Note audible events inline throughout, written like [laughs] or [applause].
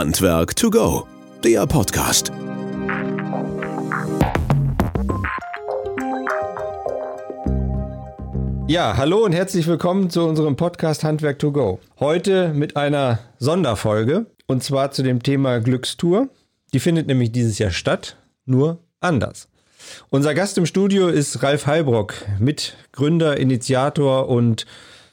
Handwerk to go, der Podcast. Ja, hallo und herzlich willkommen zu unserem Podcast Handwerk to go. Heute mit einer Sonderfolge und zwar zu dem Thema Glückstour. Die findet nämlich dieses Jahr statt, nur anders. Unser Gast im Studio ist Ralf Heilbrock, Mitgründer, Initiator und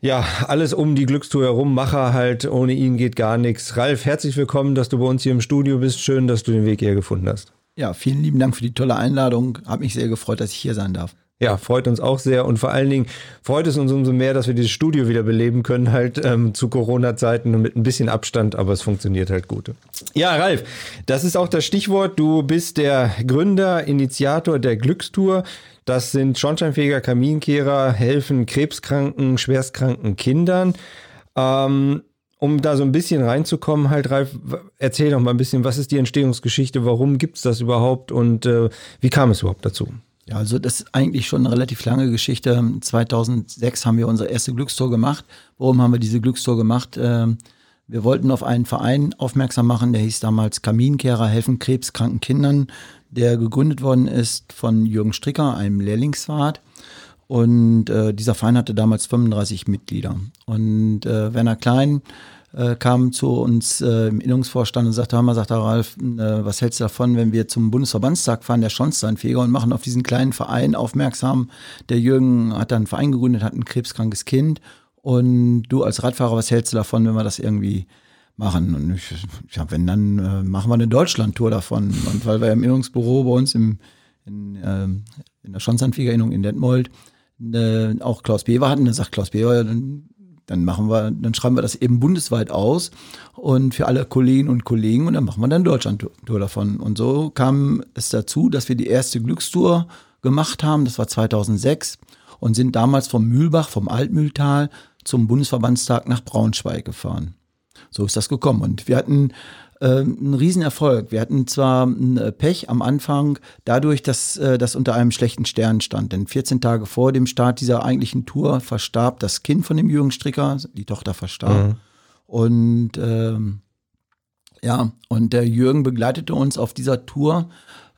ja, alles um die Glückstour herum, Macher halt, ohne ihn geht gar nichts. Ralf, herzlich willkommen, dass du bei uns hier im Studio bist. Schön, dass du den Weg hier gefunden hast. Ja, vielen lieben Dank für die tolle Einladung. Hab mich sehr gefreut, dass ich hier sein darf. Ja, freut uns auch sehr und vor allen Dingen freut es uns umso mehr, dass wir dieses Studio wieder beleben können, halt ähm, zu Corona-Zeiten und mit ein bisschen Abstand, aber es funktioniert halt gut. Ja, Ralf, das ist auch das Stichwort. Du bist der Gründer, Initiator der Glückstour. Das sind Schornsteinfeger, Kaminkehrer, helfen krebskranken, schwerstkranken Kindern. Ähm, um da so ein bisschen reinzukommen, halt, Ralf, erzähl doch mal ein bisschen, was ist die Entstehungsgeschichte, warum gibt es das überhaupt und äh, wie kam es überhaupt dazu? Ja, also das ist eigentlich schon eine relativ lange Geschichte. 2006 haben wir unsere erste Glückstour gemacht. Warum haben wir diese Glückstour gemacht? Ähm, wir wollten auf einen Verein aufmerksam machen, der hieß damals Kaminkehrer helfen krebskranken Kindern, der gegründet worden ist von Jürgen Stricker, einem Lehrlingswart. Und äh, dieser Verein hatte damals 35 Mitglieder. Und äh, Werner Klein äh, kam zu uns äh, im Innungsvorstand und sagte, mal, sagt der Ralf, äh, was hältst du davon, wenn wir zum Bundesverbandstag fahren, der Schornsteinfeger, und machen auf diesen kleinen Verein aufmerksam. Der Jürgen hat dann einen Verein gegründet, hat ein krebskrankes Kind. Und du als Radfahrer, was hältst du davon, wenn wir das irgendwie machen? Und ich, ja, wenn, dann äh, machen wir eine Deutschland-Tour davon. Und weil wir im Innungsbüro bei uns im, in, ähm, in der Schornsteinfeger-Innung in Detmold äh, auch Klaus Bever hatten, dann sagt Klaus Bever, dann dann machen wir, dann schreiben wir das eben bundesweit aus und für alle Kolleginnen und Kollegen und dann machen wir dann Deutschland-Tour davon. Und so kam es dazu, dass wir die erste Glückstour gemacht haben. Das war 2006 und sind damals vom Mühlbach, vom Altmühltal zum Bundesverbandstag nach Braunschweig gefahren. So ist das gekommen. Und wir hatten äh, ein Riesenerfolg. Wir hatten zwar ein äh, Pech am Anfang dadurch, dass äh, das unter einem schlechten Stern stand. Denn 14 Tage vor dem Start dieser eigentlichen Tour verstarb das Kind von dem Jürgen Stricker, die Tochter verstarb. Mhm. Und ähm, ja, und der Jürgen begleitete uns auf dieser Tour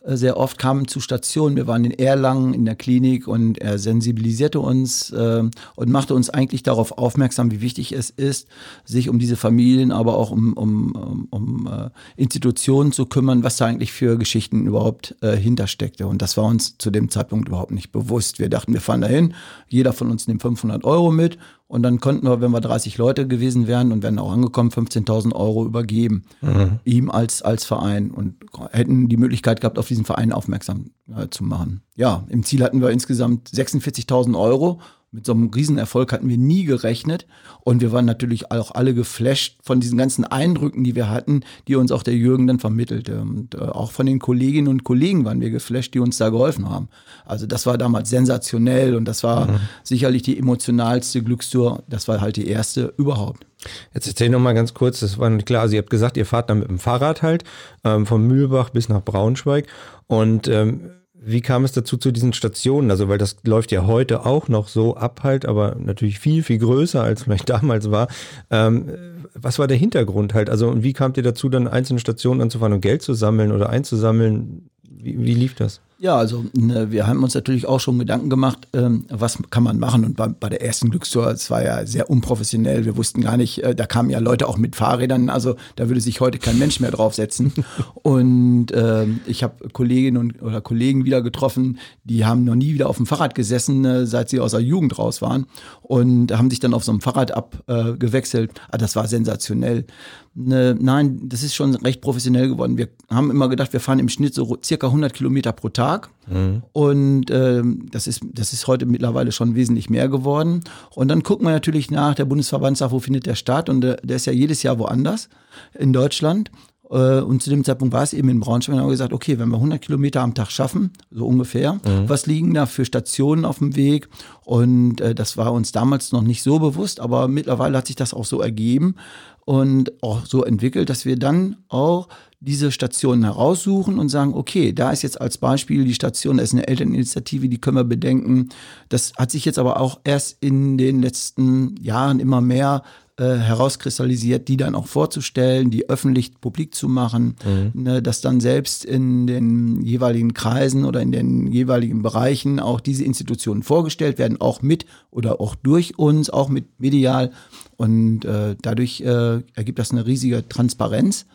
sehr oft kamen zu Stationen. Wir waren in Erlangen in der Klinik und er sensibilisierte uns äh, und machte uns eigentlich darauf aufmerksam, wie wichtig es ist, sich um diese Familien, aber auch um, um, um, um äh, Institutionen zu kümmern, was da eigentlich für Geschichten überhaupt äh, hintersteckte. Und das war uns zu dem Zeitpunkt überhaupt nicht bewusst. Wir dachten, wir fahren dahin, jeder von uns nimmt 500 Euro mit und dann konnten wir, wenn wir 30 Leute gewesen wären und wären auch angekommen, 15.000 Euro übergeben. Mhm. Ihm als, als Verein und hätten die Möglichkeit gehabt, auf diesen Verein aufmerksam äh, zu machen. Ja, im Ziel hatten wir insgesamt 46.000 Euro mit so einem Riesenerfolg hatten wir nie gerechnet. Und wir waren natürlich auch alle geflasht von diesen ganzen Eindrücken, die wir hatten, die uns auch der Jürgen dann vermittelte. Und äh, auch von den Kolleginnen und Kollegen waren wir geflasht, die uns da geholfen haben. Also das war damals sensationell und das war mhm. sicherlich die emotionalste Glückstour. Das war halt die erste überhaupt. Jetzt erzähl noch mal ganz kurz, das war nicht klar, also ihr habt gesagt, ihr fahrt dann mit dem Fahrrad halt ähm, von Mühlbach bis nach Braunschweig und ähm, wie kam es dazu zu diesen Stationen? Also, weil das läuft ja heute auch noch so ab halt, aber natürlich viel, viel größer als vielleicht [laughs] damals war. Ähm, was war der Hintergrund halt? Also, und wie kamt ihr dazu, dann einzelne Stationen anzufahren und Geld zu sammeln oder einzusammeln? Wie, wie lief das? Ja, also ne, wir haben uns natürlich auch schon Gedanken gemacht, ähm, was kann man machen. Und bei, bei der ersten Glückstour, es war ja sehr unprofessionell. Wir wussten gar nicht, äh, da kamen ja Leute auch mit Fahrrädern. Also da würde sich heute kein Mensch mehr draufsetzen. [laughs] und äh, ich habe Kolleginnen und, oder Kollegen wieder getroffen, die haben noch nie wieder auf dem Fahrrad gesessen, äh, seit sie aus der Jugend raus waren. Und haben sich dann auf so einem Fahrrad abgewechselt. Äh, ah, das war sensationell. Ne, nein, das ist schon recht professionell geworden. Wir haben immer gedacht, wir fahren im Schnitt so circa 100 Kilometer pro Tag. Mhm. Und ähm, das, ist, das ist heute mittlerweile schon wesentlich mehr geworden. Und dann gucken wir natürlich nach, der Bundesverband sagt, wo findet der statt? Und der, der ist ja jedes Jahr woanders in Deutschland. Äh, und zu dem Zeitpunkt war es eben in Braunschweig. Und haben wir gesagt, okay, wenn wir 100 Kilometer am Tag schaffen, so ungefähr, mhm. was liegen da für Stationen auf dem Weg? Und äh, das war uns damals noch nicht so bewusst, aber mittlerweile hat sich das auch so ergeben und auch so entwickelt, dass wir dann auch diese Stationen heraussuchen und sagen, okay, da ist jetzt als Beispiel die Station, da ist eine Elterninitiative, die können wir bedenken. Das hat sich jetzt aber auch erst in den letzten Jahren immer mehr äh, herauskristallisiert, die dann auch vorzustellen, die öffentlich publik zu machen, mhm. ne, dass dann selbst in den jeweiligen Kreisen oder in den jeweiligen Bereichen auch diese Institutionen vorgestellt werden, auch mit oder auch durch uns, auch mit medial. Und äh, dadurch äh, ergibt das eine riesige Transparenz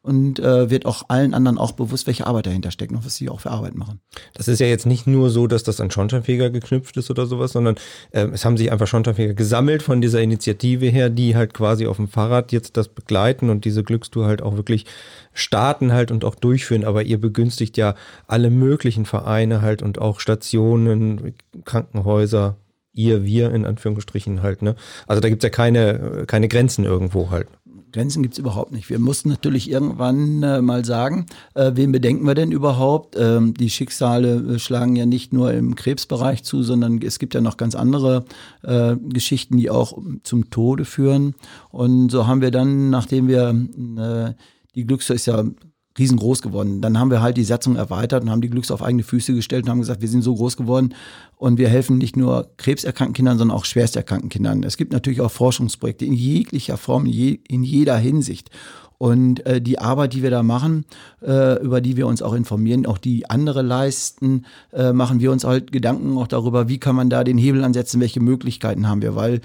und äh, wird auch allen anderen auch bewusst, welche Arbeit dahinter steckt und was sie auch für Arbeit machen. Das ist ja jetzt nicht nur so, dass das an Schornsteinfeger geknüpft ist oder sowas, sondern äh, es haben sich einfach Schornsteinfeger gesammelt von dieser Initiative her, die halt quasi auf dem Fahrrad jetzt das begleiten und diese Glückstour halt auch wirklich starten halt und auch durchführen. Aber ihr begünstigt ja alle möglichen Vereine halt und auch Stationen, Krankenhäuser, ihr, wir in Anführungsstrichen halt, ne? Also da gibt's ja keine, keine Grenzen irgendwo halt. Grenzen gibt es überhaupt nicht. Wir mussten natürlich irgendwann äh, mal sagen, äh, wen bedenken wir denn überhaupt? Ähm, die Schicksale äh, schlagen ja nicht nur im Krebsbereich zu, sondern es gibt ja noch ganz andere äh, Geschichten, die auch zum Tode führen. Und so haben wir dann, nachdem wir äh, die Glückstour ist ja riesengroß geworden. Dann haben wir halt die Satzung erweitert und haben die Glücks auf eigene Füße gestellt und haben gesagt, wir sind so groß geworden und wir helfen nicht nur krebserkrankten Kindern, sondern auch schwersterkrankten Kindern. Es gibt natürlich auch Forschungsprojekte in jeglicher Form, in jeder Hinsicht. Und äh, die Arbeit, die wir da machen, äh, über die wir uns auch informieren, auch die andere leisten, äh, machen wir uns halt Gedanken auch darüber, wie kann man da den Hebel ansetzen, welche Möglichkeiten haben wir, weil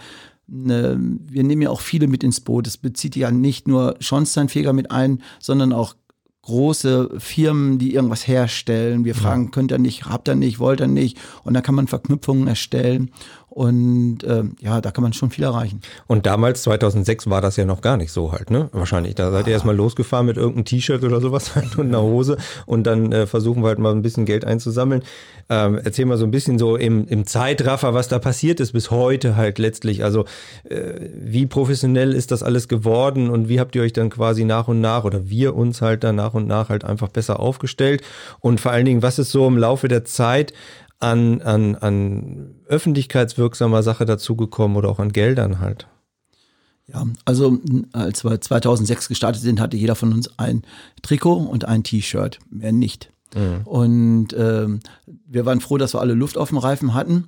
ne, wir nehmen ja auch viele mit ins Boot. Es bezieht ja nicht nur Schornsteinfeger mit ein, sondern auch große Firmen, die irgendwas herstellen. Wir fragen, könnt ihr nicht, habt ihr nicht, wollt ihr nicht? Und da kann man Verknüpfungen erstellen. Und äh, ja, da kann man schon viel erreichen. Und damals, 2006, war das ja noch gar nicht so halt, ne? Wahrscheinlich. Da seid ihr erstmal losgefahren mit irgendeinem T-Shirt oder sowas [laughs] halt und einer Hose und dann äh, versuchen wir halt mal ein bisschen Geld einzusammeln. Ähm, erzähl mal so ein bisschen so im, im Zeitraffer, was da passiert ist bis heute halt letztlich. Also äh, wie professionell ist das alles geworden und wie habt ihr euch dann quasi nach und nach oder wir uns halt dann nach und nach halt einfach besser aufgestellt? Und vor allen Dingen, was ist so im Laufe der Zeit an, an, an öffentlichkeitswirksamer Sache dazugekommen oder auch an Geldern halt? Ja, also als wir 2006 gestartet sind, hatte jeder von uns ein Trikot und ein T-Shirt, mehr nicht. Mhm. Und äh, wir waren froh, dass wir alle Luft auf dem Reifen hatten.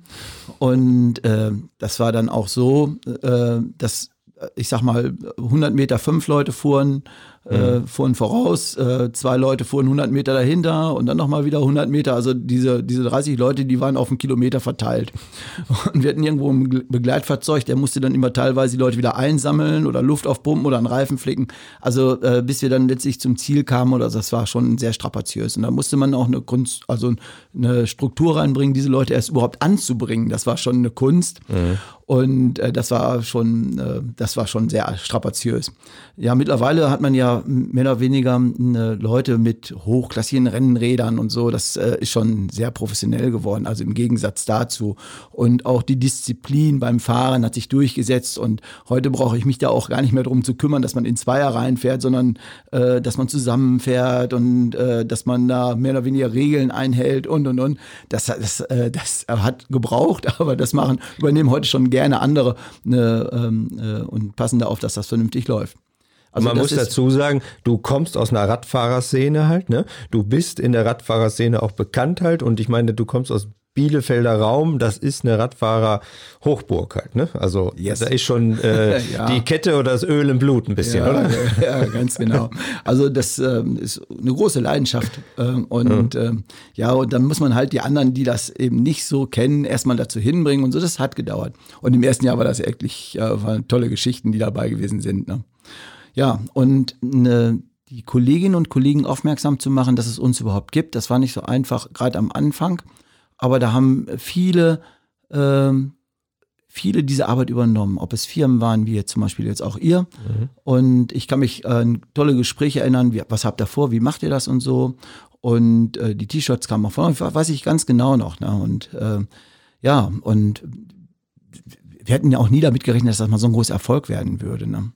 Und äh, das war dann auch so, äh, dass ich sag mal 100 Meter fünf Leute fuhren, äh, fuhren voraus, äh, zwei Leute fuhren 100 Meter dahinter und dann nochmal wieder 100 Meter. Also diese, diese 30 Leute, die waren auf einen Kilometer verteilt. [laughs] Und wir hatten irgendwo ein Begleitfahrzeug, der musste dann immer teilweise die Leute wieder einsammeln oder Luft aufpumpen oder einen Reifen flicken. Also äh, bis wir dann letztlich zum Ziel kamen, oder das war schon sehr strapaziös. Und da musste man auch eine Kunst, also eine Struktur reinbringen, diese Leute erst überhaupt anzubringen. Das war schon eine Kunst. Mhm. Und äh, das war schon, äh, das war schon sehr strapaziös. Ja, mittlerweile hat man ja mehr oder weniger äh, Leute mit hochklassigen Rennrädern und so. Das äh, ist schon sehr professionell geworden. Also im Gegensatz dazu. Und auch die Disziplin beim Fahren hat sich durchgesetzt. Und heute brauche ich mich da auch gar nicht mehr darum zu kümmern, dass man in Zweier reinfährt, sondern äh, dass man zusammenfährt und äh, dass man da mehr oder weniger Regeln einhält und und und. Das, das, äh, das hat gebraucht, [laughs] aber das machen übernehmen heute schon gerne gerne andere ne, ähm, äh, und passen da auf, dass das vernünftig läuft. Also man muss dazu sagen, du kommst aus einer Radfahrerszene halt, ne? Du bist in der Radfahrerszene auch bekannt halt und ich meine, du kommst aus Bielefelder Raum, das ist eine Radfahrer-Hochburg halt, ne? Also yes. da ist schon äh, [laughs] ja. die Kette oder das Öl im Blut ein bisschen, ja, oder? Ja, ganz genau. Also das ähm, ist eine große Leidenschaft. Ähm, und ja. Ähm, ja, und dann muss man halt die anderen, die das eben nicht so kennen, erstmal dazu hinbringen und so. Das hat gedauert. Und im ersten Jahr war das wirklich äh, tolle Geschichten, die dabei gewesen sind. Ne? Ja, und ne, die Kolleginnen und Kollegen aufmerksam zu machen, dass es uns überhaupt gibt, das war nicht so einfach, gerade am Anfang. Aber da haben viele, ähm, viele diese Arbeit übernommen, ob es Firmen waren, wie jetzt zum Beispiel jetzt auch ihr. Mhm. Und ich kann mich an tolle Gespräche erinnern, wie, was habt ihr vor, wie macht ihr das und so. Und äh, die T-Shirts kamen auch von, weiß ich ganz genau noch. Ne? Und äh, ja, und wir hätten ja auch nie damit gerechnet, dass das mal so ein großer Erfolg werden würde. Ne?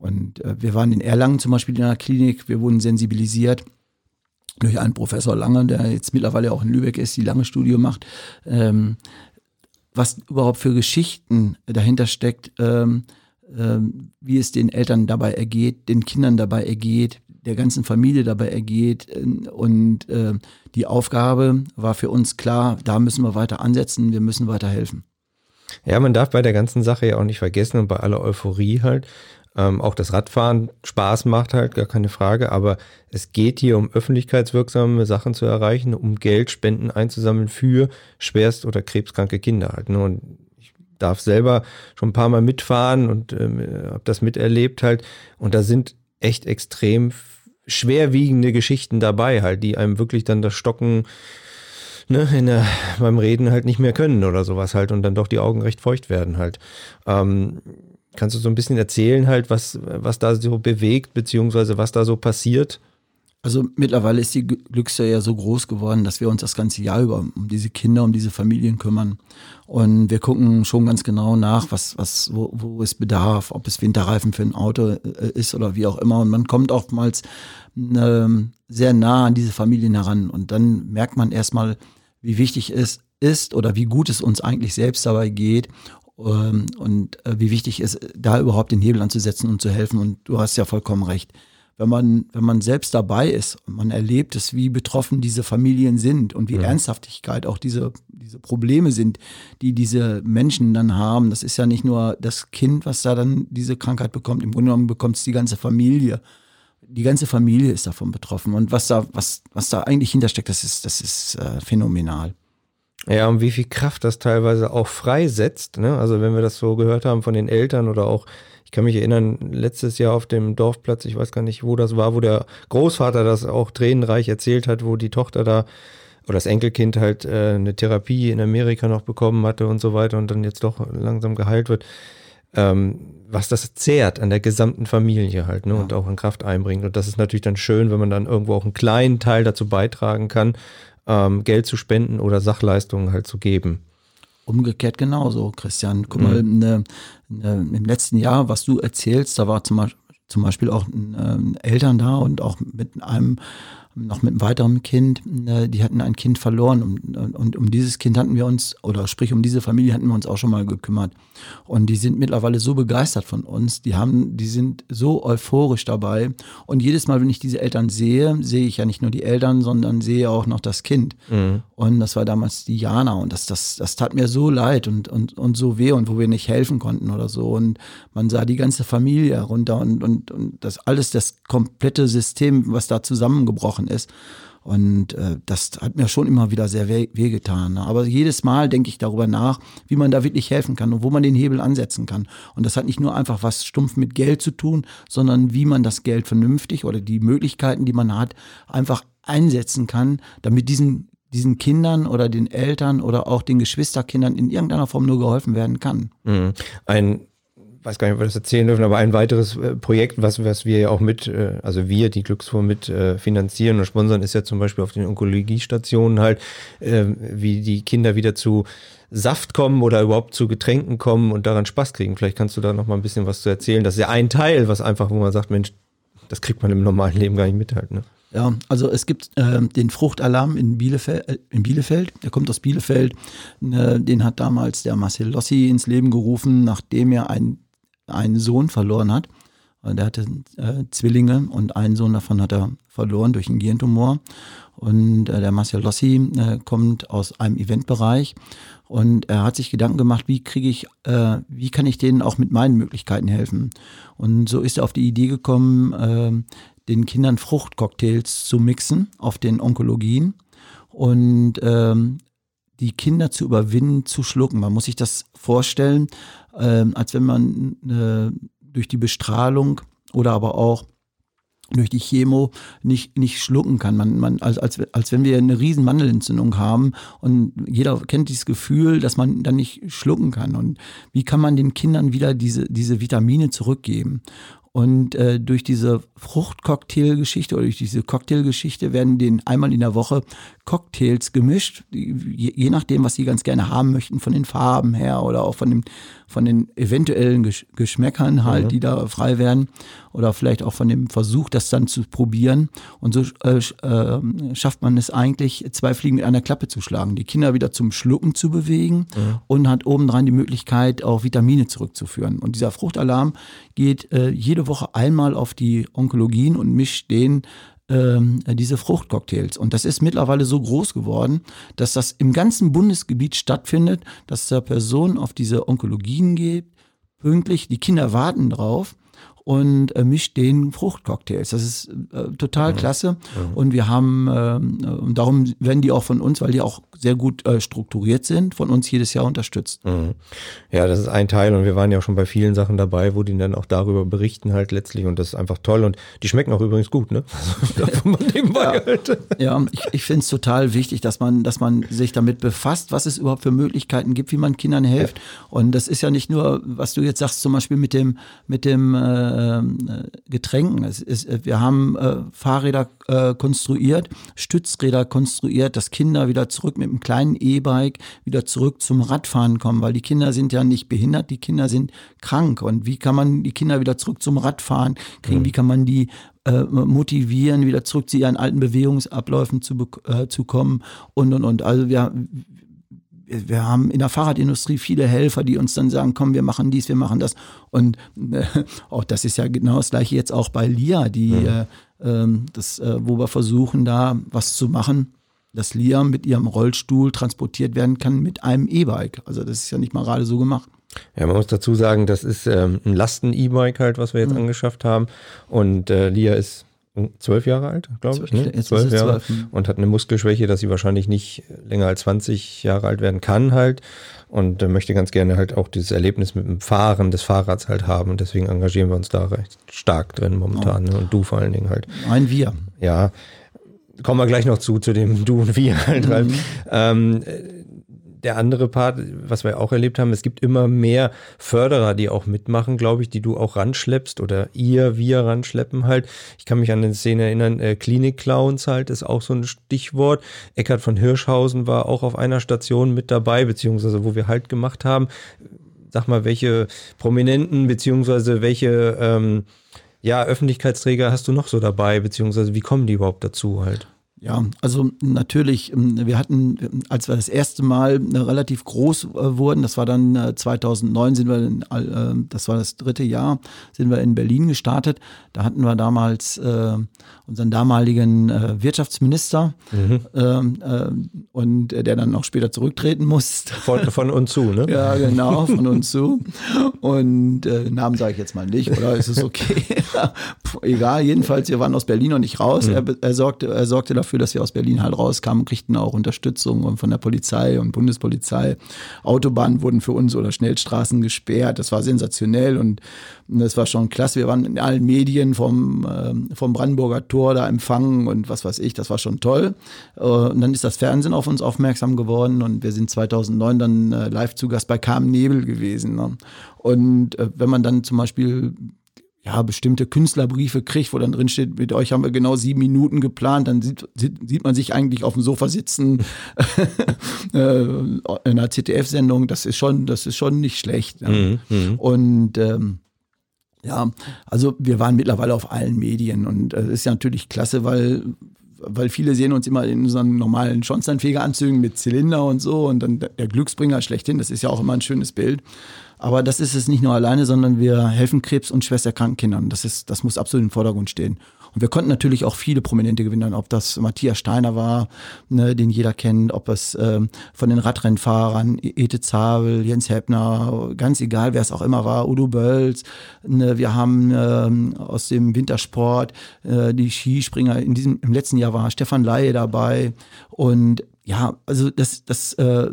Und äh, wir waren in Erlangen zum Beispiel in einer Klinik, wir wurden sensibilisiert durch einen Professor Lange, der jetzt mittlerweile auch in Lübeck ist, die lange Studie macht, ähm, was überhaupt für Geschichten dahinter steckt, ähm, ähm, wie es den Eltern dabei ergeht, den Kindern dabei ergeht, der ganzen Familie dabei ergeht. Und äh, die Aufgabe war für uns klar, da müssen wir weiter ansetzen, wir müssen weiter helfen. Ja, man darf bei der ganzen Sache ja auch nicht vergessen und bei aller Euphorie halt, ähm, auch das Radfahren Spaß macht halt, gar keine Frage, aber es geht hier um öffentlichkeitswirksame Sachen zu erreichen, um Geld, Spenden einzusammeln für schwerst- oder krebskranke Kinder halt. Ne? Und ich darf selber schon ein paar Mal mitfahren und ähm, habe das miterlebt halt. Und da sind echt extrem schwerwiegende Geschichten dabei halt, die einem wirklich dann das Stocken ne, in der, beim Reden halt nicht mehr können oder sowas halt und dann doch die Augen recht feucht werden halt. Ähm, kannst du so ein bisschen erzählen halt, was, was da so bewegt, beziehungsweise was da so passiert? Also mittlerweile ist die Glückssteuer ja so groß geworden, dass wir uns das ganze Jahr über um diese Kinder, um diese Familien kümmern. Und wir gucken schon ganz genau nach, was, was, wo, wo es bedarf, ob es Winterreifen für ein Auto äh, ist oder wie auch immer. Und man kommt oftmals äh, sehr nah an diese Familien heran. Und dann merkt man erstmal, wie wichtig es ist oder wie gut es uns eigentlich selbst dabei geht ähm, und äh, wie wichtig es ist, da überhaupt den Hebel anzusetzen und zu helfen. Und du hast ja vollkommen recht. Wenn man, wenn man selbst dabei ist und man erlebt es, wie betroffen diese Familien sind und wie ja. Ernsthaftigkeit auch diese, diese Probleme sind, die diese Menschen dann haben. Das ist ja nicht nur das Kind, was da dann diese Krankheit bekommt. Im Grunde genommen bekommt es die ganze Familie die ganze Familie ist davon betroffen. Und was da, was, was da eigentlich hintersteckt, das ist, das ist äh, phänomenal. Ja, und wie viel Kraft das teilweise auch freisetzt. Ne? Also wenn wir das so gehört haben von den Eltern oder auch, ich kann mich erinnern, letztes Jahr auf dem Dorfplatz, ich weiß gar nicht, wo das war, wo der Großvater das auch tränenreich erzählt hat, wo die Tochter da oder das Enkelkind halt äh, eine Therapie in Amerika noch bekommen hatte und so weiter und dann jetzt doch langsam geheilt wird ähm, was das zehrt an der gesamten Familie halt ne, ja. und auch an Kraft einbringt. Und das ist natürlich dann schön, wenn man dann irgendwo auch einen kleinen Teil dazu beitragen kann, ähm, Geld zu spenden oder Sachleistungen halt zu geben. Umgekehrt genauso, Christian. Guck mhm. mal, ne, ne, im letzten Jahr, was du erzählst, da war zum Beispiel, zum Beispiel auch äh, Eltern da und auch mit einem noch mit einem weiteren Kind, äh, die hatten ein Kind verloren und, und, um dieses Kind hatten wir uns, oder sprich um diese Familie hatten wir uns auch schon mal gekümmert. Und die sind mittlerweile so begeistert von uns, die haben, die sind so euphorisch dabei. Und jedes Mal, wenn ich diese Eltern sehe, sehe ich ja nicht nur die Eltern, sondern sehe auch noch das Kind. Mhm. Und das war damals die Jana und das, das, das tat mir so leid und, und, und so weh und wo wir nicht helfen konnten oder so. Und man sah die ganze Familie herunter und, und, und das alles, das komplette System, was da zusammengebrochen ist. Und äh, das hat mir schon immer wieder sehr weh, wehgetan. Ne? Aber jedes Mal denke ich darüber nach, wie man da wirklich helfen kann und wo man den Hebel ansetzen kann. Und das hat nicht nur einfach was stumpf mit Geld zu tun, sondern wie man das Geld vernünftig oder die Möglichkeiten, die man hat, einfach einsetzen kann, damit diesen diesen Kindern oder den Eltern oder auch den Geschwisterkindern in irgendeiner Form nur geholfen werden kann. Mhm. Ein weiß gar nicht, ob wir das erzählen dürfen, aber ein weiteres äh, Projekt, was, was wir ja auch mit, äh, also wir, die Glücksfonds mit äh, finanzieren und sponsern, ist ja zum Beispiel auf den Onkologiestationen halt, wie die Kinder wieder zu Saft kommen oder überhaupt zu Getränken kommen und daran Spaß kriegen. Vielleicht kannst du da noch mal ein bisschen was zu erzählen. Das ist ja ein Teil, was einfach, wo man sagt, Mensch, das kriegt man im normalen Leben gar nicht mit halt, ne? Ja, also es gibt äh, den Fruchtalarm in Bielefeld, in Bielefeld, der kommt aus Bielefeld. Äh, den hat damals der Marcel Lossi ins Leben gerufen, nachdem er einen einen Sohn verloren hat. Der hatte äh, Zwillinge und einen Sohn davon hat er verloren durch einen Gehirntumor. Und äh, der Marcel Lossi äh, kommt aus einem Eventbereich und er hat sich Gedanken gemacht, wie kriege ich, äh, wie kann ich denen auch mit meinen Möglichkeiten helfen? Und so ist er auf die Idee gekommen, äh, den Kindern Fruchtcocktails zu mixen auf den Onkologien und ähm, die Kinder zu überwinden, zu schlucken. Man muss sich das vorstellen, äh, als wenn man äh, durch die Bestrahlung oder aber auch durch die Chemo nicht, nicht schlucken kann. Man, man, als, als, als wenn wir eine riesen Mandelentzündung haben und jeder kennt dieses Gefühl, dass man dann nicht schlucken kann. Und wie kann man den Kindern wieder diese, diese Vitamine zurückgeben? Und äh, durch diese Fruchtcocktail-Geschichte oder durch diese Cocktailgeschichte werden denen einmal in der Woche Cocktails gemischt, je, je, nachdem, was sie ganz gerne haben möchten, von den Farben her oder auch von, dem, von den eventuellen Gesch Geschmäckern halt, mhm. die da frei werden oder vielleicht auch von dem Versuch, das dann zu probieren. Und so äh, äh, schafft man es eigentlich, zwei Fliegen mit einer Klappe zu schlagen, die Kinder wieder zum Schlucken zu bewegen mhm. und hat obendrein die Möglichkeit, auch Vitamine zurückzuführen. Und dieser Fruchtalarm geht äh, jede Woche einmal auf die Onkologien und mischt den ähm, diese Fruchtcocktails. Und das ist mittlerweile so groß geworden, dass das im ganzen Bundesgebiet stattfindet, dass da Personen auf diese Onkologien geht, pünktlich, die Kinder warten drauf und äh, mischt den Fruchtcocktails. Das ist äh, total klasse. Und wir haben, äh, und darum werden die auch von uns, weil die auch sehr gut äh, strukturiert sind, von uns jedes Jahr unterstützt. Mhm. Ja, das ist ein Teil und wir waren ja auch schon bei vielen Sachen dabei, wo die dann auch darüber berichten halt letztlich und das ist einfach toll und die schmecken auch übrigens gut, ne? [laughs] Also, Ja. halt. Ja, ich, ich finde es total wichtig, dass man, dass man sich damit befasst, was es überhaupt für Möglichkeiten gibt, wie man Kindern hilft. Und das ist ja nicht nur, was du jetzt sagst, zum Beispiel mit dem, mit dem äh, äh, Getränken. Es ist, äh, wir haben äh, Fahrräder äh, konstruiert, Stützräder konstruiert, dass Kinder wieder zurück mit einem kleinen E-Bike wieder zurück zum Radfahren kommen, weil die Kinder sind ja nicht behindert, die Kinder sind krank. Und wie kann man die Kinder wieder zurück zum Radfahren kriegen? Wie kann man die äh, motivieren, wieder zurück zu ihren alten Bewegungsabläufen zu, äh, zu kommen und und und. Also wir, wir haben in der Fahrradindustrie viele Helfer, die uns dann sagen, komm, wir machen dies, wir machen das. Und äh, auch das ist ja genau das gleiche jetzt auch bei LIA, die, äh, ähm, das, äh, wo wir versuchen, da was zu machen, dass LIA mit ihrem Rollstuhl transportiert werden kann mit einem E-Bike. Also das ist ja nicht mal gerade so gemacht. Ja, man muss dazu sagen, das ist ähm, ein Lasten-E-Bike halt, was wir jetzt angeschafft haben und äh, Lia ist zwölf Jahre alt, glaube ich. Ne? Zwölf Jahre zwölf, hm. und hat eine Muskelschwäche, dass sie wahrscheinlich nicht länger als 20 Jahre alt werden kann halt und äh, möchte ganz gerne halt auch dieses Erlebnis mit dem Fahren des Fahrrads halt haben und deswegen engagieren wir uns da recht stark drin momentan ne? und du vor allen Dingen halt. Nein, wir. Ja, kommen wir gleich noch zu, zu dem Du und Wir halt. Ralf. Ähm, äh, der andere Part, was wir auch erlebt haben, es gibt immer mehr Förderer, die auch mitmachen, glaube ich, die du auch ranschleppst oder ihr, wir ranschleppen halt. Ich kann mich an eine Szene erinnern, äh, Klinik-Clowns halt ist auch so ein Stichwort. Eckhard von Hirschhausen war auch auf einer Station mit dabei, beziehungsweise wo wir halt gemacht haben. Sag mal, welche Prominenten, beziehungsweise welche ähm, ja, Öffentlichkeitsträger hast du noch so dabei, beziehungsweise wie kommen die überhaupt dazu halt? Ja, also natürlich, ähm, wir hatten, ähm, als wir das erste Mal äh, relativ groß äh, wurden, das war dann äh, 2009, sind wir, in, äh, das war das dritte Jahr, sind wir in Berlin gestartet. Da hatten wir damals äh, unseren damaligen äh, Wirtschaftsminister ähm, äh, und äh, der dann auch später zurücktreten musste. Von, von und zu, ne? Ja, genau, von uns zu. Und äh, Namen sage ich jetzt mal nicht, oder ist es okay? [laughs] Egal, jedenfalls, wir waren aus Berlin noch nicht raus. Er, er, sorgte, er sorgte dafür, dass wir aus Berlin halt rauskamen, kriegten auch Unterstützung von der Polizei und Bundespolizei. Autobahnen wurden für uns oder Schnellstraßen gesperrt. Das war sensationell und das war schon klasse. Wir waren in allen Medien vom, ähm, vom Brandenburger Tor da empfangen und was weiß ich, das war schon toll. Äh, und dann ist das Fernsehen auf uns aufmerksam geworden und wir sind 2009 dann äh, live zu Gast bei Carmen Nebel gewesen. Ne? Und äh, wenn man dann zum Beispiel ja, bestimmte Künstlerbriefe kriegt, wo dann drin steht, mit euch haben wir genau sieben Minuten geplant, dann sieht, sieht, man sich eigentlich auf dem Sofa sitzen [laughs] äh, in einer ZDF-Sendung. Das ist schon, das ist schon nicht schlecht. Ja. Und ähm, ja, also wir waren mittlerweile auf allen Medien und äh, das ist ja natürlich klasse, weil weil viele sehen uns immer in unseren normalen Schornsteinfegeranzügen mit Zylinder und so und dann der Glücksbringer schlechthin, das ist ja auch immer ein schönes Bild. Aber das ist es nicht nur alleine, sondern wir helfen Krebs- und schwesterkranken Kindern. Das, ist, das muss absolut im Vordergrund stehen. Und wir konnten natürlich auch viele Prominente gewinnen, ob das Matthias Steiner war, ne, den jeder kennt, ob es ähm, von den Radrennfahrern, Ete Zabel, Jens Heppner, ganz egal, wer es auch immer war, Udo Bölz. Ne, wir haben ähm, aus dem Wintersport äh, die Skispringer, in diesem, im letzten Jahr war Stefan Laie dabei. Und ja, also das, das äh,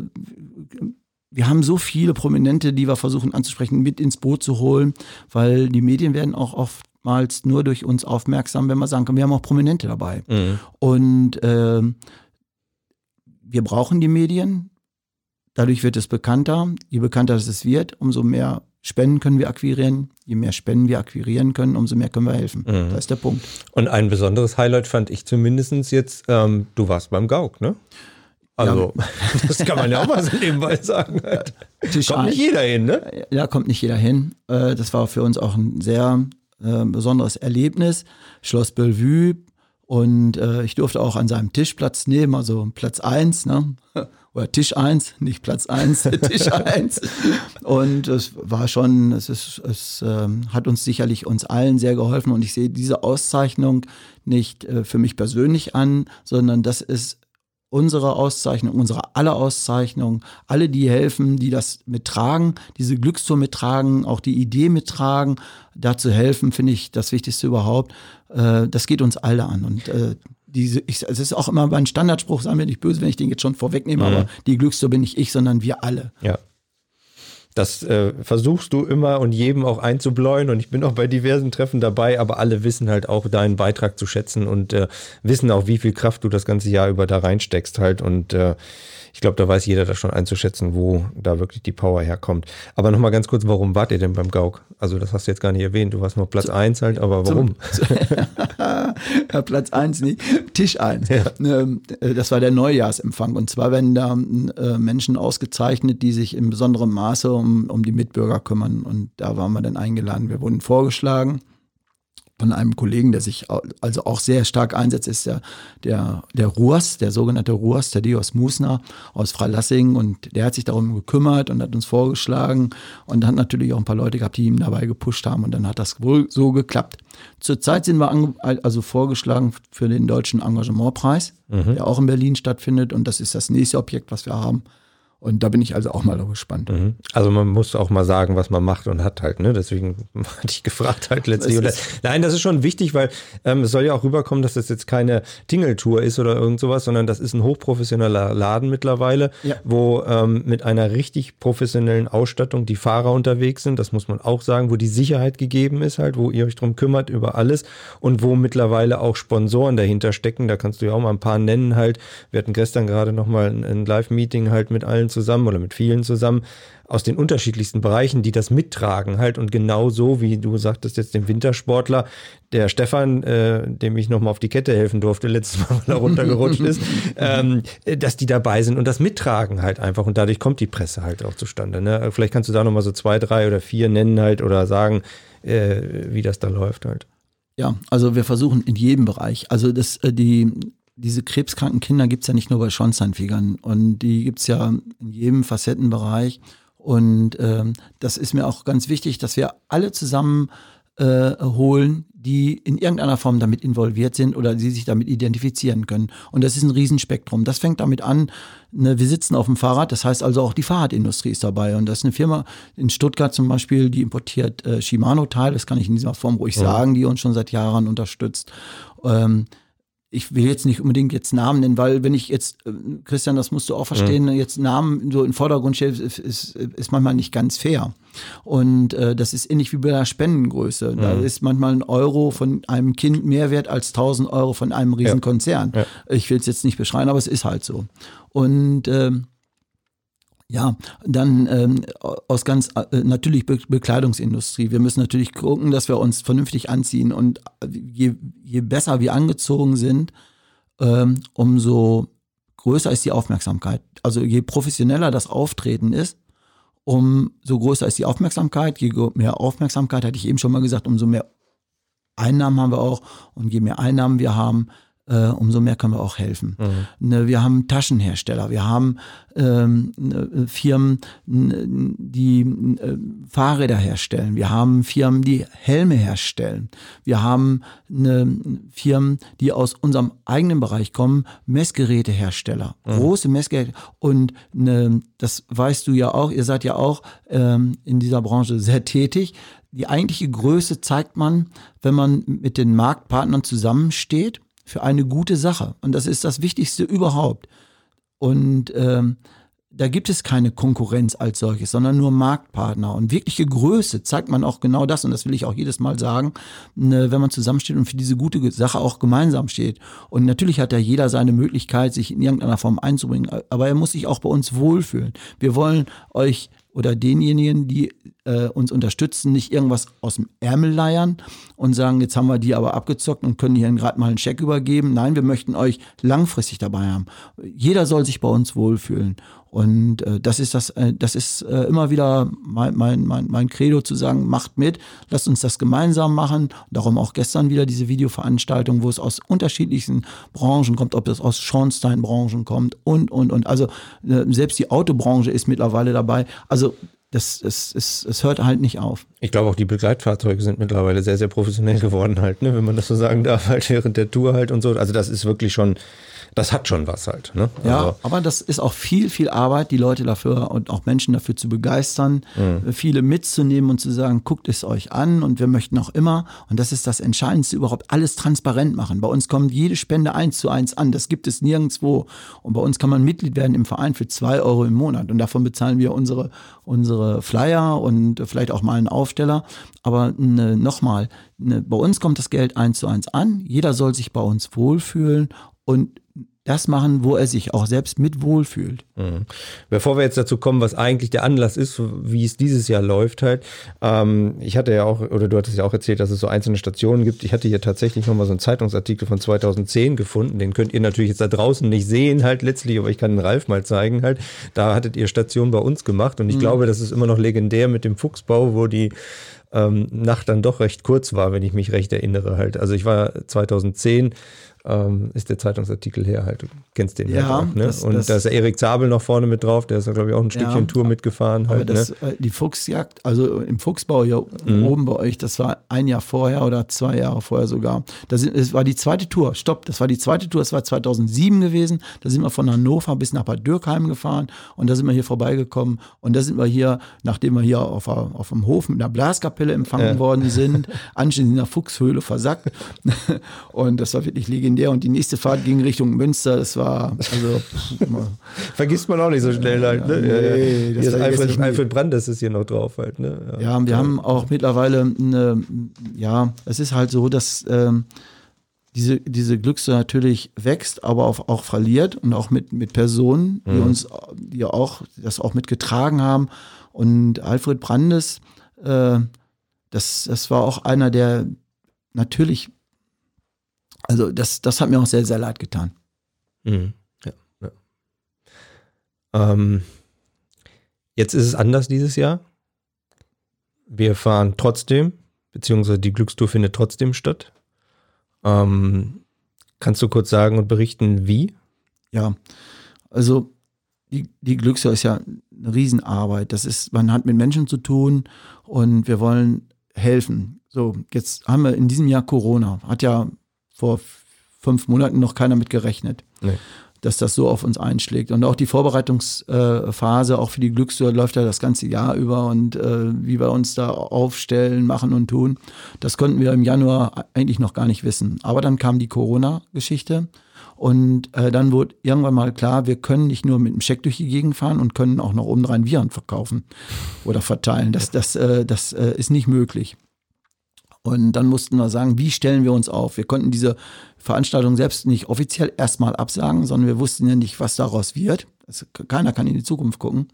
wir haben so viele Prominente, die wir versuchen anzusprechen, mit ins Boot zu holen, weil die Medien werden auch oftmals nur durch uns aufmerksam, wenn wir sagen können, wir haben auch Prominente dabei. Und ähm, wir brauchen die Medien. Dadurch wird es bekannter. Je bekannter es wird, umso mehr Spenden können wir akquirieren. Je mehr Spenden wir akquirieren können, umso mehr können wir helfen. Mhm. Das ist der Punkt. Und ein besonderes Highlight fand ich zumindest jetzt, ähm, du warst beim Gauk, ne? Also, [laughs] das kann man ja auch mal so nebenbei [laughs] sagen. Halt. Kommt nicht jeder hin, ne? Ja, kommt nicht jeder hin. Äh, Das war für uns auch ein sehr äh, besonderes Erlebnis. Schloss Bellevue Und äh, ich durfte auch an seinem Tisch Platz nehmen, also Platz eins, ne? [laughs] oder Tisch eins, nicht Platz eins, [laughs] Tisch eins. Und es war schon, es, ist, es ähm, hat uns sicherlich uns allen sehr geholfen. Und ich sehe diese Auszeichnung nicht äh, für mich persönlich an, sondern das ist unsere Auszeichnung, unsere aller Auszeichnung, alle, die helfen, die das mittragen, diese Glückstour mittragen, auch die Idee mittragen, dazu helfen, finde ich das Wichtigste überhaupt. Äh, das geht uns alle an. Und äh, diese, ich, es ist auch immer mein Standardspruch, sagen wir nicht böse, wenn ich den jetzt schon vorwegnehme, mhm. aber die Glückstour bin nicht ich, sondern wir alle. Ja. Das äh, versuchst du immer und jedem auch einzubläuen und ich bin auch bei diversen Treffen dabei, aber alle wissen halt auch deinen Beitrag zu schätzen und äh, wissen auch, wie viel Kraft du das ganze Jahr über da reinsteckst halt und äh, ich glaube, da weiß jeder das schon einzuschätzen, wo da wirklich die Power herkommt. Aber nochmal ganz kurz, warum wart ihr denn beim Gauk? Also das hast du jetzt gar nicht erwähnt, du warst noch Platz 1 halt, aber warum? [laughs] ja, [laughs] Platz 1 nicht, Tisch 1. Ja. Ähm, äh, das war der Neujahrsempfang und zwar werden da äh, Menschen ausgezeichnet, die sich in besonderem Maße um, um die Mitbürger kümmern und da waren wir dann eingeladen. Wir wurden vorgeschlagen von einem Kollegen, der sich also auch sehr stark einsetzt, ist der, der, der Ruas, der sogenannte Ruas, der Dios Musner aus Freilassing und der hat sich darum gekümmert und hat uns vorgeschlagen und hat natürlich auch ein paar Leute gehabt, die ihm dabei gepusht haben und dann hat das wohl so geklappt. Zurzeit sind wir also vorgeschlagen für den Deutschen Engagementpreis, mhm. der auch in Berlin stattfindet und das ist das nächste Objekt, was wir haben. Und da bin ich also auch mal gespannt. Mhm. Also man muss auch mal sagen, was man macht und hat halt, ne? Deswegen [laughs] hatte ich gefragt halt letztlich. Nein, das ist schon wichtig, weil ähm, es soll ja auch rüberkommen, dass das jetzt keine Tingeltour ist oder irgend sowas, sondern das ist ein hochprofessioneller Laden mittlerweile, ja. wo ähm, mit einer richtig professionellen Ausstattung die Fahrer unterwegs sind. Das muss man auch sagen, wo die Sicherheit gegeben ist halt, wo ihr euch drum kümmert über alles und wo mittlerweile auch Sponsoren dahinter stecken. Da kannst du ja auch mal ein paar nennen halt. Wir hatten gestern gerade nochmal ein, ein Live-Meeting halt mit allen zusammen oder mit vielen zusammen aus den unterschiedlichsten Bereichen, die das mittragen halt und genau so, wie du sagtest jetzt dem Wintersportler, der Stefan, äh, dem ich nochmal auf die Kette helfen durfte, letztes Mal, weil er runtergerutscht ist, [laughs] ähm, dass die dabei sind und das mittragen halt einfach und dadurch kommt die Presse halt auch zustande. Ne? Vielleicht kannst du da nochmal so zwei, drei oder vier nennen halt oder sagen, äh, wie das da läuft halt. Ja, also wir versuchen in jedem Bereich, also das, äh, die, diese krebskranken Kinder gibt es ja nicht nur bei Schornsteinfegern und die gibt es ja in jedem Facettenbereich. Und ähm, das ist mir auch ganz wichtig, dass wir alle zusammen äh, holen, die in irgendeiner Form damit involviert sind oder die sich damit identifizieren können. Und das ist ein Riesenspektrum. Das fängt damit an, ne, wir sitzen auf dem Fahrrad, das heißt also auch die Fahrradindustrie ist dabei. Und das ist eine Firma in Stuttgart zum Beispiel, die importiert äh, Shimano-Teile, das kann ich in dieser Form ruhig ja. sagen, die uns schon seit Jahren unterstützt. Ähm, ich will jetzt nicht unbedingt jetzt Namen nennen, weil wenn ich jetzt, äh, Christian, das musst du auch verstehen, mhm. jetzt Namen so im Vordergrund stelle, ist, ist, manchmal nicht ganz fair. Und äh, das ist ähnlich wie bei der Spendengröße. Mhm. Da ist manchmal ein Euro von einem Kind mehr wert als 1000 Euro von einem Riesenkonzern. Ja. Ja. Ich will es jetzt nicht beschreiben, aber es ist halt so. Und ähm, ja, dann ähm, aus ganz äh, natürlich Be Bekleidungsindustrie. Wir müssen natürlich gucken, dass wir uns vernünftig anziehen und äh, je, je besser wir angezogen sind, ähm, umso größer ist die Aufmerksamkeit. Also je professioneller das Auftreten ist, umso größer ist die Aufmerksamkeit. Je mehr Aufmerksamkeit, hatte ich eben schon mal gesagt, umso mehr Einnahmen haben wir auch. Und je mehr Einnahmen wir haben, äh, umso mehr können wir auch helfen. Mhm. Ne, wir haben Taschenhersteller, wir haben ähm, ne, Firmen, die äh, Fahrräder herstellen, wir haben Firmen, die Helme herstellen, wir haben ne, Firmen, die aus unserem eigenen Bereich kommen, Messgerätehersteller, mhm. große Messgeräte. Und ne, das weißt du ja auch, ihr seid ja auch ähm, in dieser Branche sehr tätig die eigentliche Größe zeigt man, wenn man mit den Marktpartnern zusammensteht für eine gute Sache. Und das ist das Wichtigste überhaupt. Und ähm, da gibt es keine Konkurrenz als solches, sondern nur Marktpartner. Und wirkliche Größe zeigt man auch genau das, und das will ich auch jedes Mal sagen, ne, wenn man zusammensteht und für diese gute Sache auch gemeinsam steht. Und natürlich hat ja jeder seine Möglichkeit, sich in irgendeiner Form einzubringen, aber er muss sich auch bei uns wohlfühlen. Wir wollen euch oder denjenigen, die äh, uns unterstützen, nicht irgendwas aus dem Ärmel leiern und sagen, jetzt haben wir die aber abgezockt und können hier gerade mal einen Scheck übergeben. Nein, wir möchten euch langfristig dabei haben. Jeder soll sich bei uns wohlfühlen. Und äh, das ist das, äh, das ist äh, immer wieder mein, mein, mein, mein Credo zu sagen, macht mit, lasst uns das gemeinsam machen. Darum auch gestern wieder diese Videoveranstaltung, wo es aus unterschiedlichsten Branchen kommt, ob es aus Schornsteinbranchen kommt und, und, und. Also äh, selbst die Autobranche ist mittlerweile dabei. Also das, es, es, es hört halt nicht auf. Ich glaube auch die Begleitfahrzeuge sind mittlerweile sehr, sehr professionell geworden halt, ne? wenn man das so sagen darf, halt während der Tour halt und so. Also das ist wirklich schon das hat schon was halt. Ne? Ja, also. aber das ist auch viel, viel Arbeit, die Leute dafür und auch Menschen dafür zu begeistern, mhm. viele mitzunehmen und zu sagen, guckt es euch an und wir möchten auch immer, und das ist das Entscheidendste überhaupt, alles transparent machen. Bei uns kommt jede Spende eins zu eins an, das gibt es nirgendwo. Und bei uns kann man Mitglied werden im Verein für zwei Euro im Monat und davon bezahlen wir unsere, unsere Flyer und vielleicht auch mal einen Aufsteller. Aber ne, nochmal, ne, bei uns kommt das Geld eins zu eins an, jeder soll sich bei uns wohlfühlen und das machen, wo er sich auch selbst mit wohlfühlt. Mhm. Bevor wir jetzt dazu kommen, was eigentlich der Anlass ist, wie es dieses Jahr läuft halt. Ähm, ich hatte ja auch, oder du hattest ja auch erzählt, dass es so einzelne Stationen gibt. Ich hatte hier tatsächlich nochmal so einen Zeitungsartikel von 2010 gefunden. Den könnt ihr natürlich jetzt da draußen nicht sehen halt letztlich, aber ich kann den Ralf mal zeigen halt. Da hattet ihr Station bei uns gemacht und ich mhm. glaube, das ist immer noch legendär mit dem Fuchsbau, wo die ähm, Nacht dann doch recht kurz war, wenn ich mich recht erinnere halt. Also ich war 2010 ähm, ist der Zeitungsartikel her halt. Du kennst den ja, halt auch, ne? Das, und das, da ist der Erik Zabel noch vorne mit drauf, der ist, glaube ich, auch ein Stückchen ja, Tour mitgefahren. Halt, das, ne? Die Fuchsjagd, also im Fuchsbau hier mhm. oben bei euch, das war ein Jahr vorher oder zwei Jahre vorher sogar. Das, das war die zweite Tour, stopp, das war die zweite Tour, das war 2007 gewesen. Da sind wir von Hannover bis nach Bad Dürkheim gefahren und da sind wir hier vorbeigekommen und da sind wir hier, nachdem wir hier auf, auf dem Hof mit einer Blaskapelle empfangen ja. worden sind, anschließend in der Fuchshöhle versackt [laughs] und das war wirklich legendär legendär. Und die nächste Fahrt ging Richtung Münster. Das war, also. [laughs] Vergisst man auch nicht so schnell halt, ne? Ja, nee, das Alfred, Alfred Brandes ist hier noch drauf halt, ne? Ja, ja wir ja. haben auch mittlerweile eine, ja, es ist halt so, dass ähm, diese, diese Glückste natürlich wächst, aber auch, auch verliert und auch mit, mit Personen, die mhm. uns, die auch das auch mitgetragen haben. Und Alfred Brandes, äh, das, das war auch einer, der natürlich also das, das hat mir auch sehr, sehr leid getan. Mhm. Ja, ja. Ähm, jetzt ist es anders dieses Jahr. Wir fahren trotzdem, beziehungsweise die Glückstour findet trotzdem statt. Ähm, kannst du kurz sagen und berichten, wie? Ja, also die, die Glückstour ist ja eine Riesenarbeit. Das ist, man hat mit Menschen zu tun und wir wollen helfen. So, jetzt haben wir in diesem Jahr Corona. Hat ja vor fünf Monaten noch keiner mit gerechnet. Nee. Dass das so auf uns einschlägt. Und auch die Vorbereitungsphase, auch für die Glückstour, läuft ja das ganze Jahr über und äh, wie wir uns da aufstellen, machen und tun. Das konnten wir im Januar eigentlich noch gar nicht wissen. Aber dann kam die Corona-Geschichte. Und äh, dann wurde irgendwann mal klar, wir können nicht nur mit dem Scheck durch die Gegend fahren und können auch noch obendrein Viren verkaufen oder verteilen. Das, das, äh, das äh, ist nicht möglich. Und dann mussten wir sagen, wie stellen wir uns auf? Wir konnten diese Veranstaltung selbst nicht offiziell erstmal absagen, sondern wir wussten ja nicht, was daraus wird. Also keiner kann in die Zukunft gucken.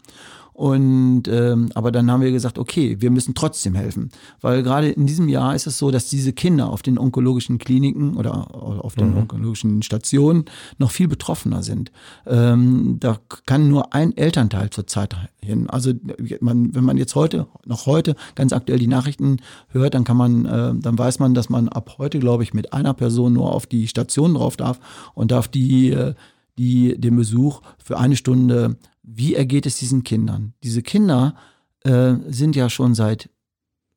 Und ähm, aber dann haben wir gesagt, okay, wir müssen trotzdem helfen, weil gerade in diesem Jahr ist es so, dass diese Kinder auf den onkologischen Kliniken oder auf den mhm. onkologischen Stationen noch viel betroffener sind. Ähm, da kann nur ein Elternteil zurzeit hin. Also man, wenn man jetzt heute, noch heute ganz aktuell die Nachrichten hört, dann kann man, äh, dann weiß man, dass man ab heute, glaube ich, mit einer Person nur auf die Station drauf darf und darf die äh, die den Besuch für eine Stunde wie ergeht es diesen Kindern? Diese Kinder äh, sind ja schon seit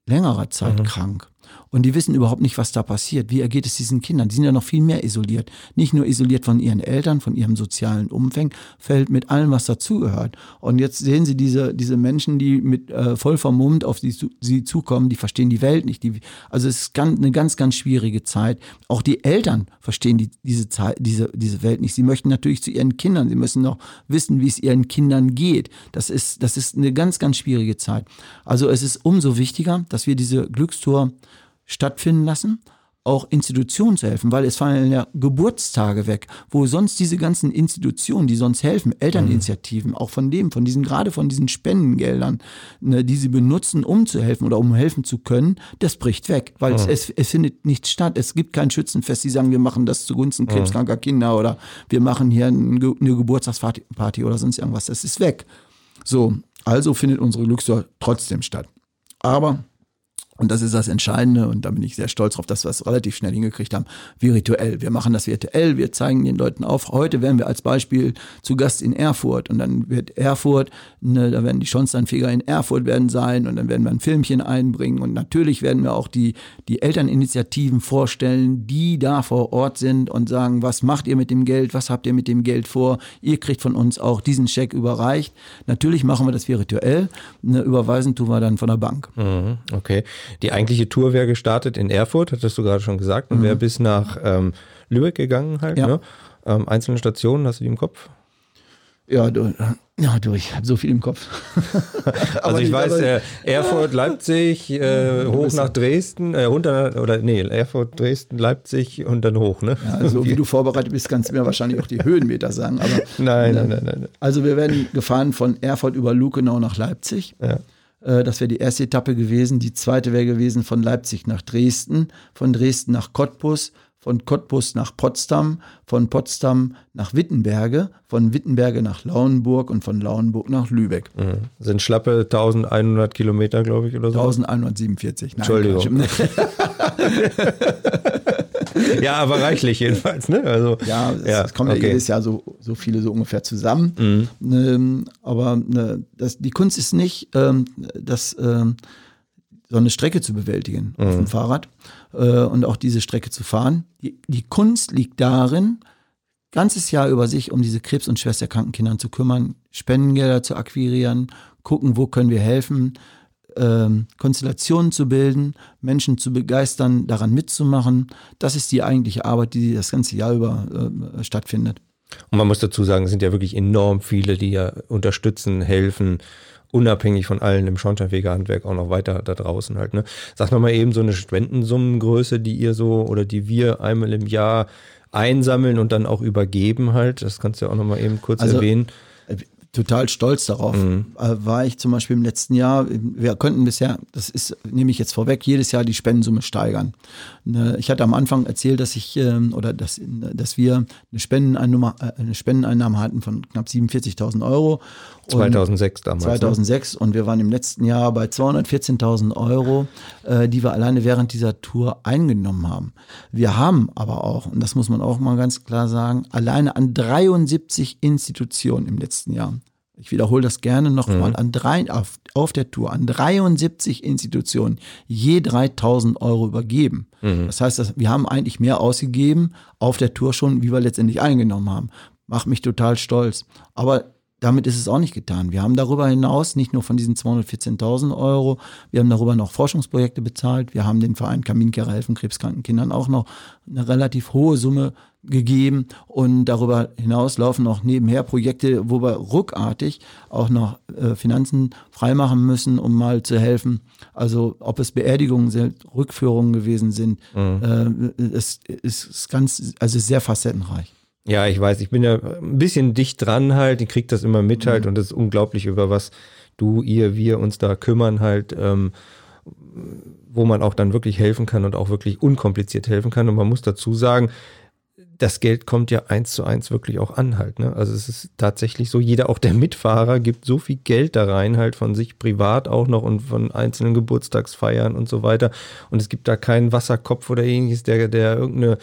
längerer Zeit mhm. krank. Und die wissen überhaupt nicht, was da passiert. Wie ergeht es diesen Kindern? Die sind ja noch viel mehr isoliert. Nicht nur isoliert von ihren Eltern, von ihrem sozialen Umfeld, mit allem, was dazugehört. Und jetzt sehen sie diese, diese Menschen, die mit äh, voll vermummt auf sie, sie zukommen, die verstehen die Welt nicht. Die, also es ist ganz, eine ganz, ganz schwierige Zeit. Auch die Eltern verstehen die, diese, Zeit, diese, diese Welt nicht. Sie möchten natürlich zu ihren Kindern, sie müssen noch wissen, wie es ihren Kindern geht. Das ist, das ist eine ganz, ganz schwierige Zeit. Also es ist umso wichtiger, dass wir diese Glückstour stattfinden lassen. auch Institutionen zu helfen, weil es fallen ja Geburtstage weg, wo sonst diese ganzen Institutionen, die sonst helfen, Elterninitiativen, auch von dem, von diesen, gerade von diesen Spendengeldern, ne, die sie benutzen, um zu helfen oder um helfen zu können, das bricht weg, weil es, es, es findet nichts statt. Es gibt kein Schützenfest, die sagen, wir machen das zugunsten krebskranker Kinder oder wir machen hier eine Geburtstagsparty oder sonst irgendwas. Das ist weg. So, also findet unsere Glückstor trotzdem statt. Aber und das ist das Entscheidende und da bin ich sehr stolz drauf, dass wir es relativ schnell hingekriegt haben. Virtuell. Wir machen das virtuell, wir zeigen den Leuten auf. Heute werden wir als Beispiel zu Gast in Erfurt und dann wird Erfurt, ne, da werden die Schornsteinfeger in Erfurt werden sein und dann werden wir ein Filmchen einbringen und natürlich werden wir auch die, die Elterninitiativen vorstellen, die da vor Ort sind und sagen, was macht ihr mit dem Geld, was habt ihr mit dem Geld vor? Ihr kriegt von uns auch diesen Scheck überreicht. Natürlich machen wir das virtuell, ne, überweisen tun wir dann von der Bank. Mhm, okay. Die eigentliche Tour wäre gestartet in Erfurt, hattest du gerade schon gesagt, und wäre bis nach ähm, Lübeck gegangen halt. Ja. Ne? Ähm, einzelne Stationen, hast du die im Kopf? Ja, du, ja, du ich habe so viel im Kopf. [laughs] Also ich weiß, äh, Erfurt, Leipzig, äh, hoch nach Dresden, äh, runter, oder nee, Erfurt, Dresden, Leipzig und dann hoch, ne? Ja, also wie [laughs] du vorbereitet bist, kannst du mir wahrscheinlich auch die Höhenmeter sagen. Aber, [laughs] Nein, nein, nein, nein. Also wir werden gefahren von Erfurt über Lukenau nach Leipzig. Ja. Äh, Das wäre die erste Etappe gewesen. Die zweite wäre gewesen von Leipzig nach Dresden, von Dresden nach Cottbus, von Cottbus nach Potsdam, von Potsdam nach Wittenberge, von Wittenberge nach Lauenburg und von Lauenburg nach Lübeck. Mhm. Sind schlappe 1100 Kilometer, glaube ich, oder so. 1147. Nein, Entschuldigung. [laughs] [laughs] Ja, aber reichlich jedenfalls, ne? Also, Ja, es, Ja, kommen ja okay. jedes Jahr so, so viele so ungefähr zusammen. Ähm, aber ne, das, die Kunst ist nicht, ähm, das, ähm, so eine Strecke zu bewältigen auf dem Fahrrad äh, und auch diese Strecke zu fahren. Die, die Kunst liegt darin, ganzes Jahr über sich um diese Krebs- und schwersterkranken Kindern zu kümmern, Spendengelder zu akquirieren, gucken, wo können wir helfen, ähm, Konstellationen zu bilden, Menschen zu begeistern, daran mitzumachen. Das ist die eigentliche Arbeit, die das ganze Jahr über äh, stattfindet. Und man muss dazu sagen, es sind ja wirklich enorm viele, die ja unterstützen, helfen, unabhängig von allen im Schornsteinfegerhandwerk auch noch weiter da draußen halt. Ne? Sag noch mal eben so eine Spendensummengröße, die ihr so oder die wir einmal im Jahr einsammeln und dann auch übergeben halt. Das kannst du ja auch noch mal eben kurz Also, erwähnen. Total stolz darauf. Äh, War ich zum Beispiel im letzten Jahr, wir könnten bisher, das ist, nehme ich jetzt vorweg, jedes Jahr die Spendensumme steigern. Ne, Ich hatte am Anfang erzählt, dass ich ähm, oder dass, dass wir eine Spendeneinnahme, äh, eine Spendeneinnahme hatten von knapp 47.000 Euro. Und 2006 damals. Ne? 2006 und wir waren im letzten Jahr bei 214.000 Euro, äh, die wir alleine während dieser Tour eingenommen haben. Wir haben aber auch, und das muss man auch mal ganz klar sagen, alleine an 73 Institutionen im letzten Jahr. Ich wiederhole das gerne nochmal, an drei, auf, auf der Tour, an 73 Institutionen je 3000 Euro übergeben. Das heißt, dass wir haben eigentlich mehr ausgegeben auf der Tour schon, wie wir letztendlich eingenommen haben. Macht mich total stolz. Aber damit ist es auch nicht getan. Wir haben darüber hinaus nicht nur von diesen 214.000 Euro, wir haben darüber noch Forschungsprojekte bezahlt. Wir haben den Verein Kaminkehrer helfen krebskranken Kindern auch noch eine relativ hohe Summe gegeben. Und darüber hinaus laufen noch nebenher Projekte, wo wir ruckartig auch noch äh, Finanzen freimachen müssen, um mal zu helfen. Also ob es Beerdigungen sind, Rückführungen gewesen sind, äh, es ist ganz, also sehr facettenreich. Ja, ich weiß, ich bin ja ein bisschen dicht dran halt, ich krieg das immer mit halt Mhm. und das ist unglaublich, über was du, ihr, wir uns da kümmern halt, ähm, wo man auch dann wirklich helfen kann und auch wirklich unkompliziert helfen kann. Und man muss dazu sagen, das Geld kommt ja eins zu eins wirklich auch an halt. Ne? Also es ist tatsächlich so, jeder, auch der Mitfahrer, gibt so viel Geld da rein halt von sich privat auch noch und von einzelnen Geburtstagsfeiern und so weiter. Und es gibt da keinen Wasserkopf oder ähnliches, der, der irgendeine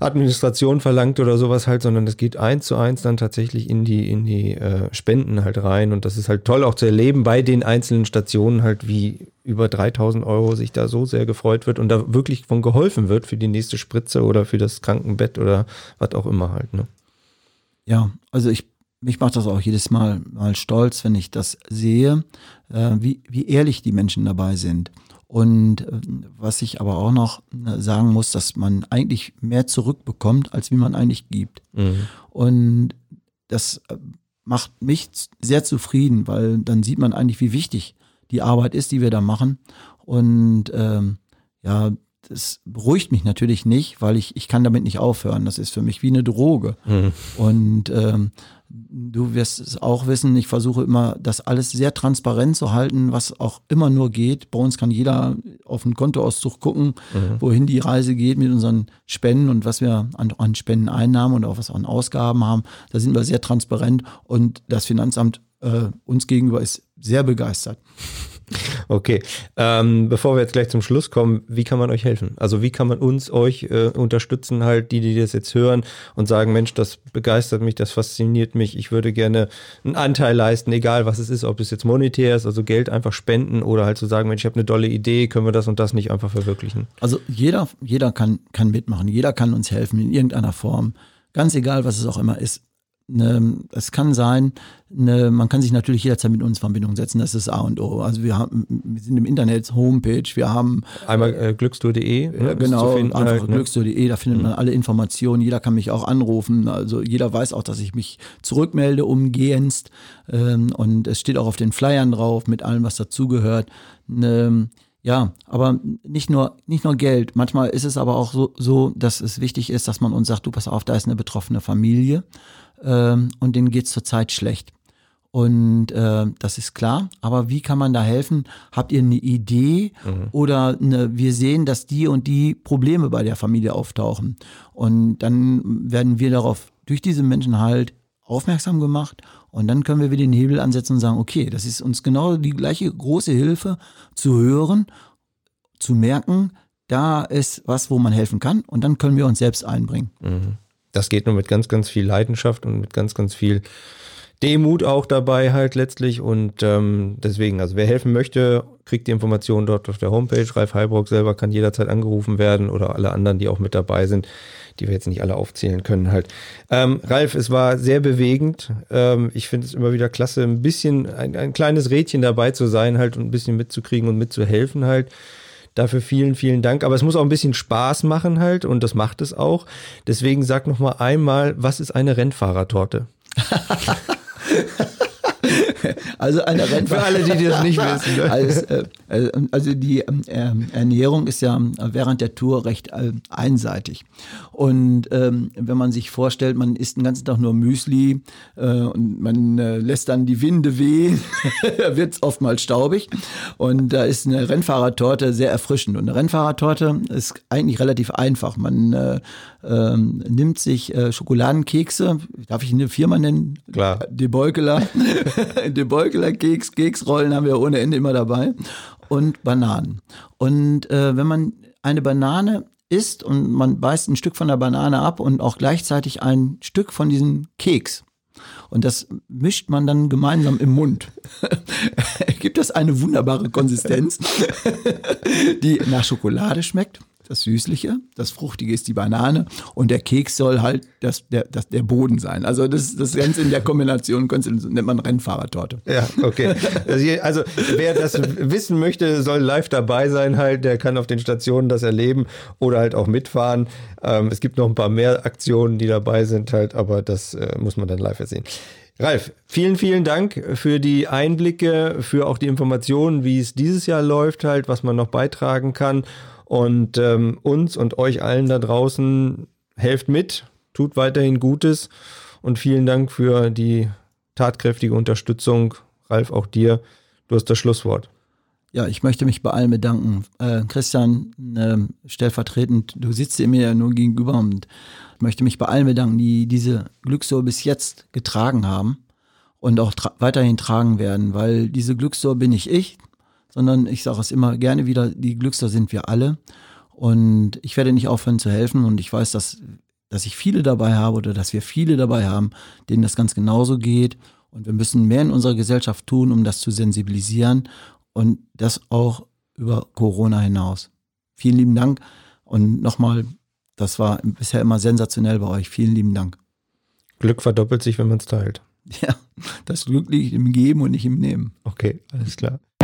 Administration verlangt oder sowas halt, sondern das geht eins zu eins dann tatsächlich in die, in die äh, Spenden halt rein. Und das ist halt toll auch zu erleben bei den einzelnen Stationen halt, wie über 3000 Euro sich da so sehr gefreut wird und da wirklich von geholfen wird für die nächste Spritze oder für das Krankenbett oder was auch immer halt. Ne? Ja, also ich, mich macht das auch jedes Mal mal stolz, wenn ich das sehe, äh, wie, wie ehrlich die Menschen dabei sind. Und äh, was ich aber auch noch äh, sagen muss, dass man eigentlich mehr zurückbekommt, als wie man eigentlich gibt. Und das äh, macht mich sehr zufrieden, weil dann sieht man eigentlich, wie wichtig die Arbeit ist, die wir da machen. Und ähm, ja, das beruhigt mich natürlich nicht, weil ich, ich kann damit nicht aufhören. Das ist für mich wie eine Droge. Mhm. Und ähm, du wirst es auch wissen, ich versuche immer, das alles sehr transparent zu halten, was auch immer nur geht. Bei uns kann jeder auf den Kontoauszug gucken, mhm. wohin die Reise geht mit unseren Spenden und was wir an, an Spendeneinnahmen und auch was an Ausgaben haben. Da sind wir sehr transparent und das Finanzamt äh, uns gegenüber ist sehr begeistert. Okay, ähm, bevor wir jetzt gleich zum Schluss kommen, wie kann man euch helfen? Also wie kann man uns, euch äh, unterstützen, halt die, die das jetzt hören und sagen, Mensch, das begeistert mich, das fasziniert mich, ich würde gerne einen Anteil leisten, egal was es ist, ob es jetzt monetär ist, also Geld einfach spenden oder halt zu so sagen, Mensch, ich habe eine tolle Idee, können wir das und das nicht einfach verwirklichen? Also jeder, jeder kann, kann mitmachen, jeder kann uns helfen in irgendeiner Form. Ganz egal, was es auch immer ist. Ne, es kann sein, ne, man kann sich natürlich jederzeit mit uns in Verbindung setzen, das ist A und O. Also wir haben, wir sind im Internet, Homepage, wir haben einmal äh, glückstour.de, ne, genau, einfach halt, ne? glückstour.de, da findet mhm. man alle Informationen, jeder kann mich auch anrufen, also jeder weiß auch, dass ich mich zurückmelde umgehendst ähm, und es steht auch auf den Flyern drauf mit allem, was dazugehört. Ne, ja, aber nicht nur, nicht nur Geld. Manchmal ist es aber auch so, so, dass es wichtig ist, dass man uns sagt, du pass auf, da ist eine betroffene Familie ähm, und denen geht es zurzeit schlecht. Und äh, das ist klar, aber wie kann man da helfen? Habt ihr eine Idee mhm. oder eine, wir sehen, dass die und die Probleme bei der Familie auftauchen? Und dann werden wir darauf durch diese Menschen halt aufmerksam gemacht und dann können wir wieder den Hebel ansetzen und sagen, okay, das ist uns genau die gleiche große Hilfe zu hören, zu merken, da ist was, wo man helfen kann und dann können wir uns selbst einbringen. Mhm das geht nur mit ganz, ganz viel Leidenschaft und mit ganz, ganz viel Demut auch dabei halt letztlich und ähm, deswegen, also wer helfen möchte, kriegt die Informationen dort auf der Homepage. Ralf Heilbrock selber kann jederzeit angerufen werden oder alle anderen, die auch mit dabei sind, die wir jetzt nicht alle aufzählen können halt. Ähm, Ralf, es war sehr bewegend. Ähm, ich finde es immer wieder klasse, ein bisschen ein, ein kleines Rädchen dabei zu sein halt und ein bisschen mitzukriegen und mitzuhelfen halt. Dafür vielen, vielen Dank. Aber es muss auch ein bisschen Spaß machen halt und das macht es auch. Deswegen sag noch mal einmal, was ist eine Rennfahrertorte? [laughs] [laughs] Also eine Rennfahrer. Für alle, die das nicht wissen. Ne? Also, äh, also, die äh, Ernährung ist ja während der Tour recht äh, einseitig. Und ähm, wenn man sich vorstellt, man isst den ganzen Tag nur Müsli äh, und man äh, lässt dann die Winde wehen, [laughs] wird es oftmals staubig. Und da ist eine Rennfahrertorte sehr erfrischend. Und eine Rennfahrertorte ist eigentlich relativ einfach. Man äh, ähm, nimmt sich äh, Schokoladenkekse, darf ich eine Firma nennen? Klar. De Beukeler. [laughs] De Beukeler Keks, Keksrollen haben wir ohne Ende immer dabei. Und Bananen. Und äh, wenn man eine Banane isst und man beißt ein Stück von der Banane ab und auch gleichzeitig ein Stück von diesem Keks. Und das mischt man dann gemeinsam im Mund. [laughs] Gibt das eine wunderbare Konsistenz, [laughs] die nach Schokolade schmeckt das Süßliche, das Fruchtige ist die Banane und der Keks soll halt das, der, das, der Boden sein. Also das, das Ganze in der Kombination nennt man Rennfahrertorte. Ja, okay. Also wer das wissen möchte, soll live dabei sein halt, der kann auf den Stationen das erleben oder halt auch mitfahren. Ähm, es gibt noch ein paar mehr Aktionen, die dabei sind halt, aber das äh, muss man dann live sehen. Ralf, vielen, vielen Dank für die Einblicke, für auch die Informationen, wie es dieses Jahr läuft, halt, was man noch beitragen kann. Und ähm, uns und euch allen da draußen helft mit, tut weiterhin Gutes und vielen Dank für die tatkräftige Unterstützung. Ralf, auch dir. Du hast das Schlusswort. Ja, ich möchte mich bei allen bedanken. Äh, Christian, äh, stellvertretend, du sitzt mir ja nur gegenüber und möchte mich bei allen bedanken, die diese Glückstor bis jetzt getragen haben und auch tra weiterhin tragen werden, weil diese Glückstor bin nicht ich, sondern ich sage es immer gerne wieder, die Glückster sind wir alle. Und ich werde nicht aufhören zu helfen und ich weiß, dass, dass ich viele dabei habe oder dass wir viele dabei haben, denen das ganz genauso geht. Und wir müssen mehr in unserer Gesellschaft tun, um das zu sensibilisieren und das auch über Corona hinaus. Vielen lieben Dank und nochmal, das war bisher immer sensationell bei euch. Vielen lieben Dank. Glück verdoppelt sich, wenn man es teilt. Ja, das Glück liegt im Geben und nicht im Nehmen. Okay, alles klar.